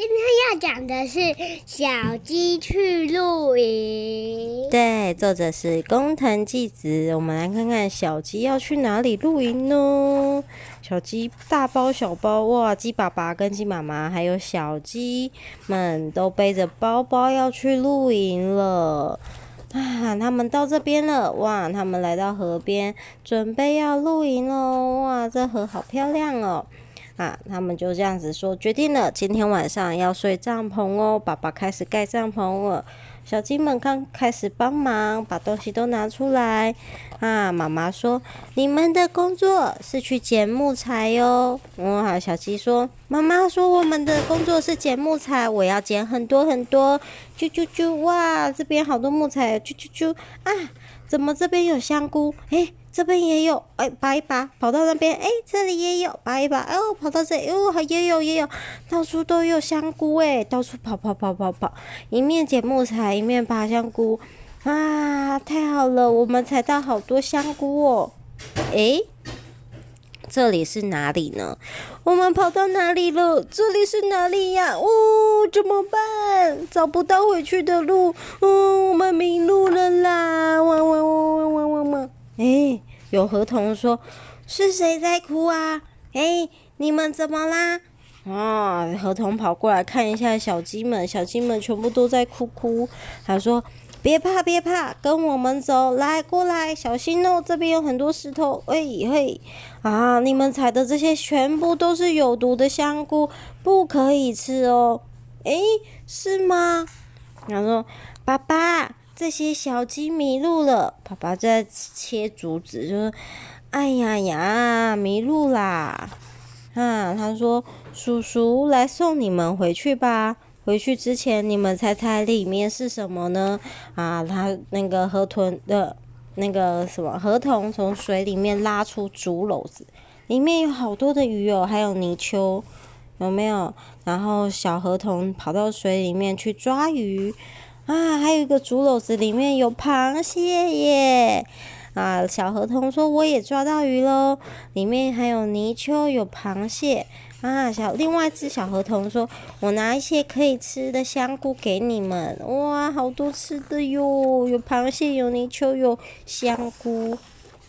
今天要讲的是《小鸡去露营》。对，作者是工藤纪子。我们来看看小鸡要去哪里露营呢？小鸡大包小包，哇！鸡爸爸跟鸡妈妈还有小鸡们都背着包包要去露营了。啊，他们到这边了，哇！他们来到河边，准备要露营喽。哇，这河好漂亮哦。啊，他们就这样子说，决定了，今天晚上要睡帐篷哦。爸爸开始盖帐篷了，小鸡们刚开始帮忙，把东西都拿出来。啊，妈妈说，你们的工作是去捡木材哟。哇，小鸡说，妈妈说我们的工作是捡木材，我要捡很多很多。啾啾啾，哇，这边好多木材，啾啾啾。啊，怎么这边有香菇？诶。这边也有，哎，拔一拔，跑到那边，哎，这里也有，拔一拔，哦，跑到这，哦，还也有也有，到处都有香菇，哎，到处跑跑跑跑跑，一面捡木材，一面拔香菇，啊，太好了，我们采到好多香菇哦，哎，这里是哪里呢？我们跑到哪里了？这里是哪里呀？哦，怎么办？找不到回去的路，哦，我们迷路了啦！汪汪汪汪汪汪汪！哎，有河童说：“是谁在哭啊？哎，你们怎么啦？”啊，河童跑过来看一下小鸡们，小鸡们全部都在哭哭。他说：“别怕，别怕，跟我们走，来，过来，小心哦，这边有很多石头。喂嘿，啊，你们采的这些全部都是有毒的香菇，不可以吃哦。哎，是吗？”他说：“爸爸。”这些小鸡迷路了，爸爸在切竹子，就说：“哎呀呀，迷路啦！”啊，他说：“叔叔来送你们回去吧。回去之前，你们猜猜里面是什么呢？”啊，他那个河豚的，那个什么河童从水里面拉出竹篓子，里面有好多的鱼哦，还有泥鳅，有没有？然后小河童跑到水里面去抓鱼。啊，还有一个竹篓子，里面有螃蟹耶！啊，小河童说我也抓到鱼喽，里面还有泥鳅，有螃蟹。啊，小另外一只小河童说，我拿一些可以吃的香菇给你们。哇，好多吃的哟，有螃蟹，有泥鳅，有香菇。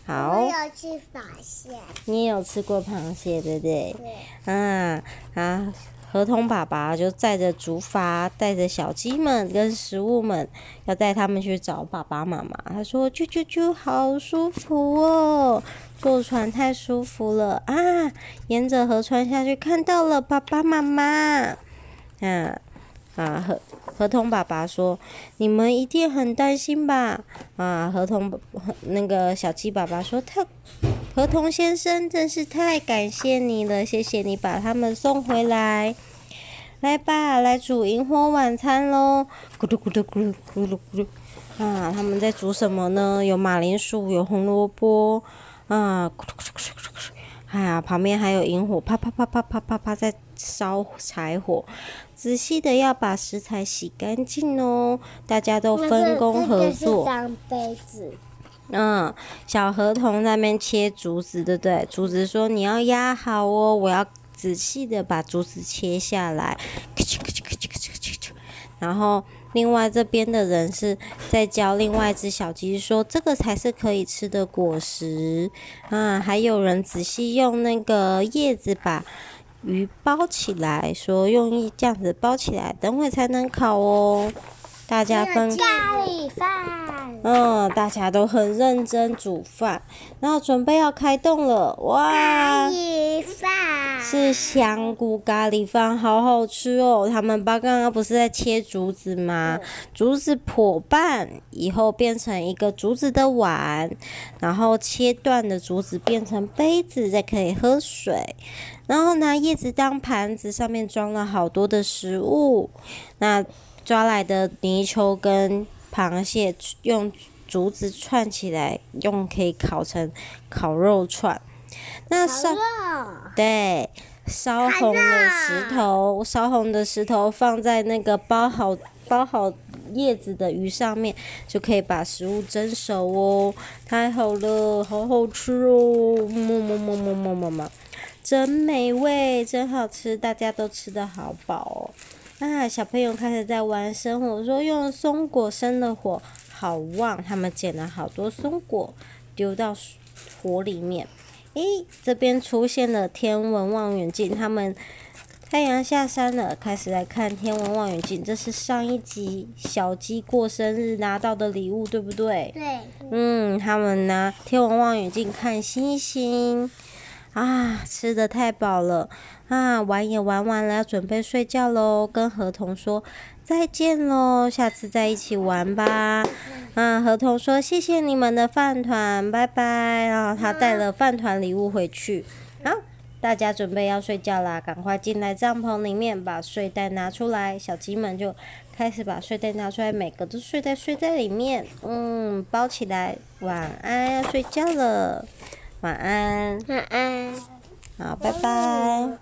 好。我有吃螃蟹。你也有吃过螃蟹，对不对？对。啊啊。河童爸爸就载着竹筏，带着小鸡们跟食物们，要带他们去找爸爸妈妈。他说：“啾啾啾，好舒服哦，坐船太舒服了啊！”沿着河川下去，看到了爸爸妈妈。啊啊，河河童爸爸说：“你们一定很担心吧？”啊，河童那个小鸡爸爸说：“他。”河童先生，真是太感谢你了！谢谢你把他们送回来。来吧，来煮萤火晚餐喽！咕噜咕噜咕噜咕噜咕噜啊！他们在煮什么呢？有马铃薯，有红萝卜啊！咕噜咕噜咕噜咕噜咕噜！哎呀，旁边还有萤火，啪啪啪啪啪啪啪在烧柴火。仔细的要把食材洗干净哦！大家都分工合作。当杯子。嗯，小河童那边切竹子，对不对？竹子说：“你要压好哦，我要仔细的把竹子切下来。”然后另外这边的人是在教另外一只小鸡说：“这个才是可以吃的果实。”啊，还有人仔细用那个叶子把鱼包起来，说用一这样子包起来，等会才能烤哦。大家分咖喱饭，嗯，大家都很认真煮饭，然后准备要开动了，哇！咖喱饭是香菇咖喱饭，好好吃哦。他们爸刚刚不是在切竹子吗？竹子破半以后变成一个竹子的碗，然后切断的竹子变成杯子，再可以喝水。然后拿叶子当盘子，上面装了好多的食物。那抓来的泥鳅跟螃蟹用竹子串起来，用可以烤成烤肉串。那烧对烧红的石头，烧红的石头放在那个包好包好叶子的鱼上面，就可以把食物蒸熟哦。太好了，好好吃哦！么么么么么么么，真美味，真好吃，大家都吃的好饱哦。啊，小朋友开始在玩生火，说用松果生的火好旺。他们捡了好多松果，丢到火里面。诶，这边出现了天文望远镜，他们太阳下山了，开始来看天文望远镜。这是上一集小鸡过生日拿到的礼物，对不对？对。嗯，他们拿天文望远镜看星星。啊，吃的太饱了啊！玩也玩完了，要准备睡觉喽。跟河童说再见喽，下次再一起玩吧。啊，河童说谢谢你们的饭团，拜拜。然后他带了饭团礼物回去。好，大家准备要睡觉啦，赶快进来帐篷里面，把睡袋拿出来。小鸡们就开始把睡袋拿出来，每个都睡袋睡在里面，嗯，包起来。晚安，要睡觉了。晚安，晚安，好，拜拜。